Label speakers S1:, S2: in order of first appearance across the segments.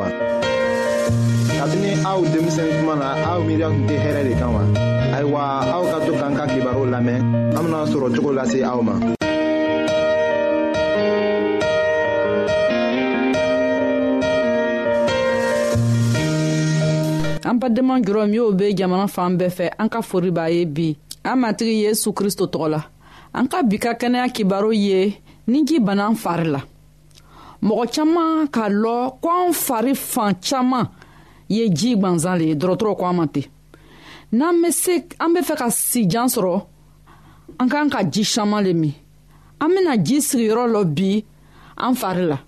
S1: wa. kabini aw denmisɛn kuma na aw miiriya tun tɛ hɛrɛ de kan wa. ayiwa aw ka to k'an ka kibaru lamɛn an bena sɔrɔ cogo lase aw ma.
S2: an badenma jɔrɔ min y'o be jamana fan bɛɛ fɛ an ka fori b'a ye bi an matigi yesu kristo tɔgɔ la an ka bi ka kɛnɛya kibaru ye ni ji bana fari la mɔgɔ caman k'a lɔ ko an fari fan caman ye ji gwanzan le ye dɔrɔtɔrɔ ko an ma ten n'an be se an be fɛ ka sijan sɔrɔ an k'an ka ji saman le min an bena ji sigiyɔrɔ lɔ bi an fari la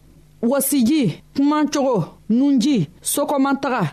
S2: wasiji kuman cogo nunji sokɔmataga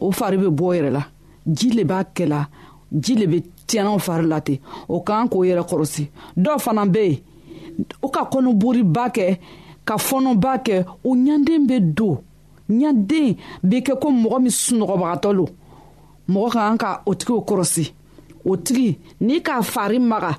S2: o fari bɛ bɔ yɛrɛ la ji le b'a kɛ la ji le bɛ tiɲɛnaw fari la ten o kan k'o yɛrɛ kɔrɔsi dɔw fana bɛ yen u ka kɔnɔboriba kɛ ka fɔnɔba kɛ u ɲanden bɛ don ɲanden bɛ kɛ ko mɔgɔ min sunɔgɔbagatɔ lo mɔgɔ ka kan ka o tigiw kɔrɔsi o tigi n'i k'a fari maga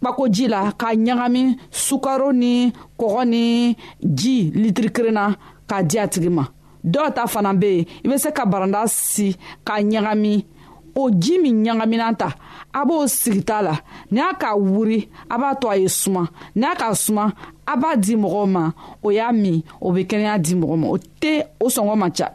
S2: kpakoji la k'a ɲagami sukaro ni kɔgɔ ni ji litiri kelen na k'a di a tigi ma dɔw ta fana bɛ yen i bɛ se ka baranda si k'a ɲagami o ji min ɲagaminan ta a b'o sigita la n'a k'a wuri a b'a to a ye suma n'a k'a suma a b'a di mɔgɔw ma o y'a min o bɛ kɛnɛya di mɔgɔ ma o tɛ o sɔngɔ man ca.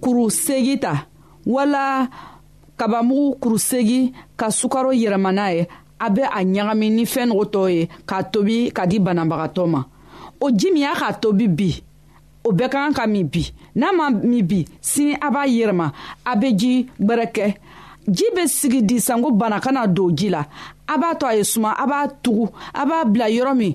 S2: kuru segi ta wala kabamugu kuru segi ka sukaro yɛlɛma n'a ye a bɛ a ɲagami ni fɛn nogo tɔw ye k'a tobi ka di banabagatɔ ma o ji min y'a k'a tobi bi o bɛɛ ka kan ka min bi n'a ma min bi sini a b'a yɛlɛma a bɛ ji gbɛrɛ kɛ ji bɛ sigi di sanko bana kana don ji la a b'a to a ye suma a b'a tugu a b'a bila yɔrɔ min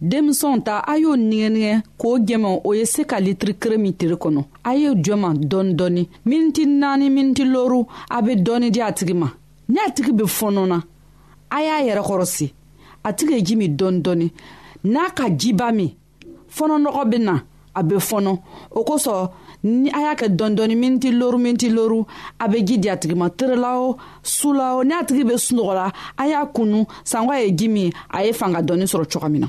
S2: denmisɛnw ta a y'o nigɛnigɛ k'o jɛmɛ o ye se ka litiri kere min tiri kɔnɔ a ye jɔma dɔɔni dɔɔni miniti naani miniti loru a be dɔɔni di a tigi ma ni a tigi be fɔnɔna a y'a yɛrɛ kɔrɔsi a tigi ye ji min dɔɔni dɔɔni n'a ka jiba min fɔnɔnɔgɔ be na a bɛ fɔnɔ o kosɔn ni a y'a kɛ dɔɔni miniti loru miniti loru a bɛ ji di a tigi ma terela o su la o n'a tigi bɛ sunɔgɔ la a y'a kunu sanko a ye ji min a ye fanga dɔɔni sɔrɔ cogo min na.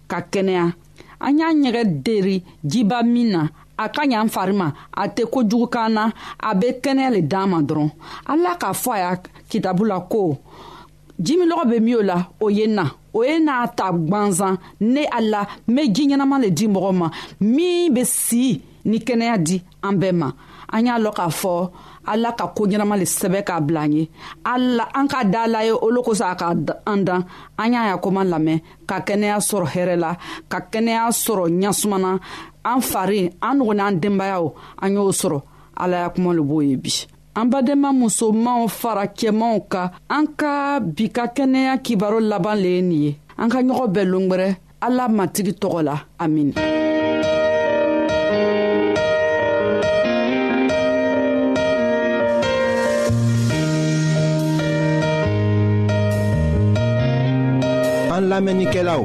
S2: ka kɛnɛya an y'a ɲɛgɛn deri jiba min na a ka ɲan fari ma a tɛ kojugu kan na a bɛ kɛnɛya le d'an ma dɔrɔn ala k'a fɔ a y'a kitabu la ko jiminɔgɔ bɛ min o la o ye na o ye n'a ta gwanzan ne ala n bɛ ji ɲɛnama le di mɔgɔ ma min bɛ si ni kɛnɛya di an bɛɛ ma an y'a lɔn k'a fɔ ala ka ko ɲɛnama le sɛbɛ k'a bila an ye ala an ka da la ye olu kosɔn a ka an dan an y'a ya koman lamɛn ka kɛnɛya sɔrɔ hɛrɛ la ka kɛnɛya sɔrɔ ɲasumana an fari an nugu n'an denbayaw an y'o sɔrɔ ala ya kuma le b'o ye bi an badenma musomanw fara cɛmanw ka an ka bi ka kɛnɛya kibaro laban le ye nin ye an ka ɲɔgɔn bɛɛ longwɛrɛ ala matigi tɔgɔ la amina
S1: an lamɛnnikɛlaw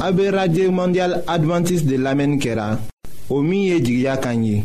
S1: a be radio mondial adventiste de lamɛnni kɛra o min ye jigiya kan ye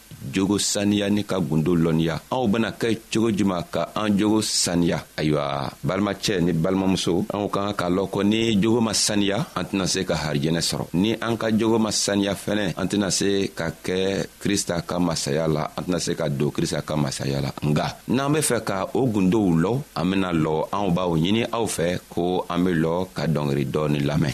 S3: jogo saniya ni ka gundo lɔnniya anw bena kɛ cogo juman ka an jogo saniya ayiwa balimacɛ ni balimamuso anw ka kan k'a lɔn ko ni jogo ma saniya an tɛna se ka harijɛnɛ sɔrɔ ni an ka jogo ma saniya fɛnɛ an tɛna se ka kɛ krista ka masaya la an tɛna se ka don krista ka masaya la nga n'an be fɛ ka o gundow lɔ an bena lɔ anw b'aw ɲini aw fɛ ko an be lɔ ka dɔngeri dɔɔni lamɛn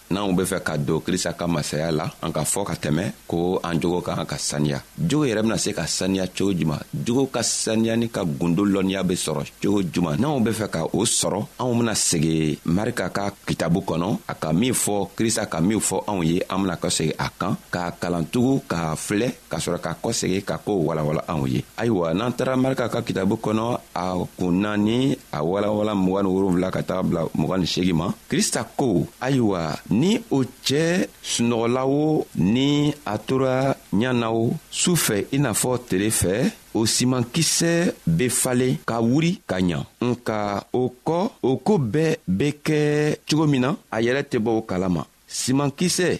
S3: n'anw be fɛ ka don krista ka masaya la an ka fɔɔ ka tɛmɛ ko an jogo ka kan ka saniya jogo yɛrɛ bena se ka saniya cogo juman jogo ka saniyani ka gundo lɔnniya be sɔrɔ cogo juman n'anw be fɛ ka o sɔrɔ anw bena segi marika ka kitabu kɔnɔ a ka min fɔ krista ka min fɔ anw ye an bena kɔsegi a kan k'a kalantugu k'a filɛ ka sɔrɔ ka kɔsegi ka koo walawala anw ye ayiwa n'an taara marika ka kitabu kɔnɔ a kun naani a walawala mugan ni wolonfila ka taga bila mugan ni seegi ma krista ko ayiwa ni o cɛɛ sunɔgɔla o ni a tora ɲan na o su fɛ i n'a fɔ tele fɛ o simankisɛ be falen ka wuri ka ɲa nka o kɔ o koo bɛɛ be kɛ cogo min na a yɛrɛ tɛ bɔ o kala ma simankisɛ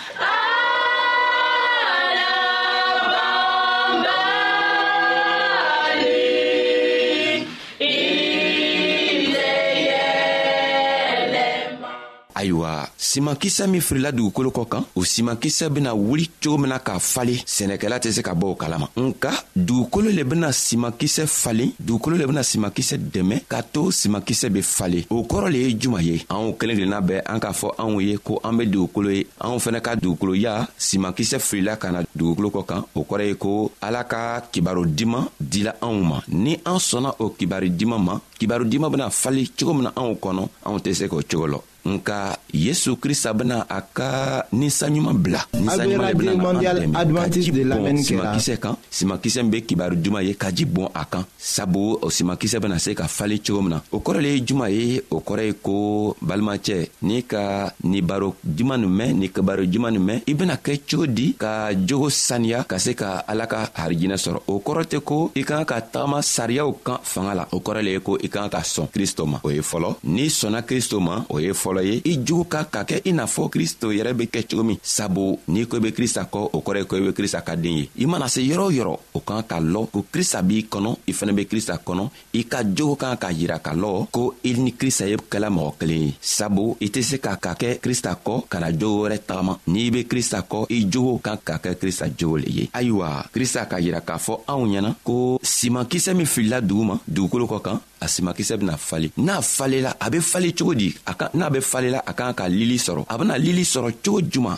S3: ayiwa simankisɛ min firila dugukolo kɔ kan o simankisɛ bena wuli cogo min na ka falen sɛnɛkɛla tɛ se ka bɔ o kalama nka dugukolo le bena simankisɛ falen dugukolo le bena simankisɛ dɛmɛ k'a to simankisɛ be falen o kɔrɔ le ye juman ye anw kelen kelenna bɛɛ an k'a fɔ anw ye ko an be dugukolo ye anw fɛnɛ ka dugukoloya simankisɛ filila ka na dugukolo kɔ kan o kɔrɔ ye ko ala ka kibaro diman dila anw ma ni an sɔnna o kibari diman ma kibaro diman bena fali cogo min na anw kɔnɔ anw tɛ se k'o cogo lɔ nka yesu krista bena a ka ninsa ɲuman bila ninsa ɲuman le bena na an dɛmɛ ka ji bɔn simakisɛ kan simakisɛ min be kibaru duman ye ka ji bɔn a kan sabu o simakisɛ bena se ka falen cogo min na o kɔrɔ le ye juma ye o kɔrɔ ye ko balimacɛ n'i ka ni baro juman nin mɛn ni kabaro juman nin mɛn i bena kɛ cogo di ka jogo saniya ka se ka ala ka harijinɛ sɔrɔ o kɔrɔ tɛ ko i kan ka tagama sariyaw kan fanga la o kɔrɔ le ye ko i kan ka sɔn kristo ma o ye fɔlɔ n'i sɔnna kristo ma o ye fɔlɔ ye i jogo ka ka kɛ i n'a fɔ kristo yɛrɛ be kɛ cogo min sabu n'i ko i be krista kɔ o kɔrɔ ye ko i be krista ka den ye i mana se yɔrɔ yɔrɔ o kan ka lɔ ko krista b'i kɔnɔ i fɛnɛ be krista kɔnɔ i ka jogo kan k'a yira ka lɔ ko i ni krista ye kɛla mɔgɔ kelen ye sabu i tɛ se ka ka kɛ krista kɔ ka na jogo wɛrɛ tagama n'i be krista kɔ i jogo kan ka kɛ krista jogo le ye ayiwa krista k'a yira k'a fɔ anw ɲɛna ko simankisɛ min filila dugu ma dugukolo kɔ kan a simakisɛ bena fale n'a falela a be fale cogo di n'a be falela a kan ka lili sɔrɔ a bena lili sɔrɔ cogo juman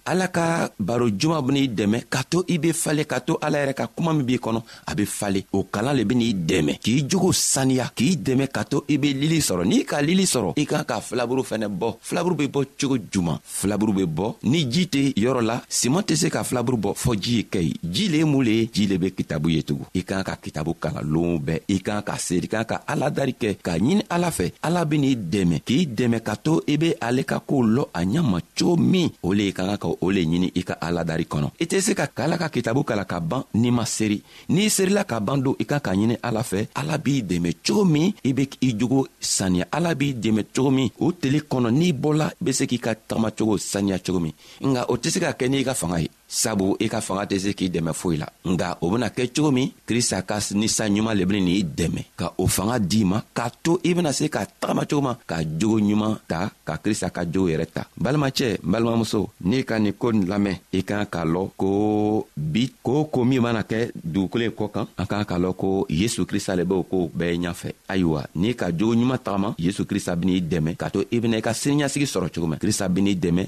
S3: ala ka baro juman ben'i dɛmɛ k'a to i be fale k'a to ala yɛrɛ ka kuma min b'i kɔnɔ a be fale o kalan le ben'i dɛmɛ k'i jogo saniya k'i dɛmɛ k'a to i be lili sɔrɔ n'i ka lili sɔrɔ i kan ka filaburu fɛnɛ bɔ filaburu be bɔ cogo juman filaburu be bɔ ni ji tɛ yɔrɔ la siman tɛ se ka filaburu bɔ fɔɔ ji ye kɛ ye ji le ye mun le ye ji le be kitabu ye tugun i kan ka kitabu kalanlenw bɛɛ i kan ka seeri kan ka ala dari kɛ k'a ɲini ala fɛ ala be n'i dɛmɛ k'i dɛmɛ ka to i be ale ka koow lɔ a ɲama cogo min o le i ka kan ka o le ɲini i ka ala dari kɔnɔ i tɛ se ka k'ala ka kitabu kala ka ban n'i ma seeri n'i seerila ka ban don i kan k'a ɲini ala fɛ ala b'i dɛmɛ cogo min i be i jogo saniya ala b'i dɛmɛ cogo min o teli kɔnɔ n'i bɔla be se k'i ka tagamacogo saniya cogo min nka o tɛ se ka kɛ n'i ka fanga ye sabu i ka fanga tɛ se k'i dɛmɛ foyi la nga o bena kɛ cogo min krista ka ni sa ɲuman le beni n'i dɛmɛ ka o fanga d'i ma k'a to i bena se ka tagama cogo ma ka jogo ɲuman ta ka krista ka jogo yɛrɛ ta balimacɛ balimamuso n'i ka nin ko nin lamɛn i kan k'a lɔn ko bi ko ko min mana kɛ dugukolo ye kɔ kan an kan k'a lɔn ko yesu krista le b'o kow bɛɛ ɲafɛ ayiwa n'i ka jogo ɲuman tagama yesu krista ben'i dɛmɛ k'a to i bena i ka siniɲasigi sɔrɔ cogo ma krista ben'i dɛmɛ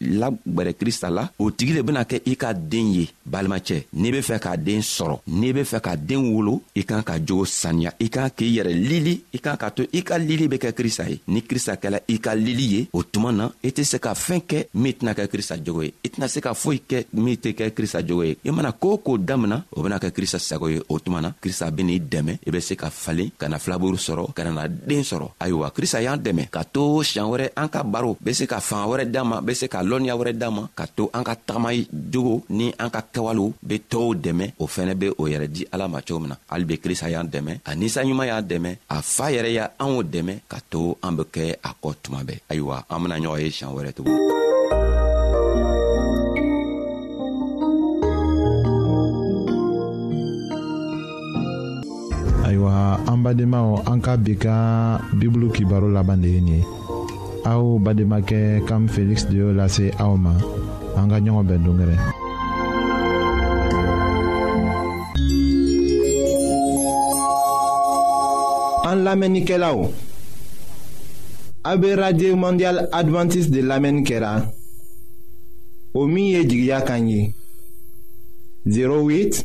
S3: la gwɛrɛ krista la o tigi le bena kɛ i ka den ye balimacɛ n'i be fɛ k'a den sɔrɔ n'i be fɛ ka den wolo i kan ka jogo saniya i kan k'i yɛrɛ lili i kan k'a to i ka lili be kɛ krista ye ni krista kɛla i ka lili ye o tuma na i tɛ se ka fɛɛn kɛ min tɛna kɛ krista jogo ye i tɛna se ka foyi kɛ min tɛ kɛ krista jogo ye i mana koo k'o damina o bena kɛ krista sago ye o tuma na krista ben'i dɛmɛ i be se ka falen ka na filaburu sɔrɔ ka nana den sɔrɔ ayiwa krista y'an dɛmɛ ka to siɲan wɛrɛ an ka baro be se ka fanga wɛrɛ d'an ma be se ka lɔnniya wɛrɛ d'an ma ka to an ka tagama jogo ni an ka kɛwalew be tɔɔw dɛmɛ o fɛnɛ be o yɛrɛ di ala ma cogo min na hali be krista y'an dɛmɛ a ninsanɲuman y'an dɛmɛ a fa yɛrɛ y' anw dɛmɛ ka to an be kɛ a kɔ tuma bɛɛ ayiwa an bena ɲɔgɔn ye siɲan wɛrɛ tugun
S1: ayiwa an badenmaw an ka bi ka bibulu kibaro laban de ye nin ye aw bademakɛ kam feliksi de y'o lase aw ma an ka ɲɔgɔn bɛn dongɛrɛ an lamɛnnikɛlaw a bɛ radio mondial adventiste de lamɛnni kɛra o min ye jigiya kan ye 08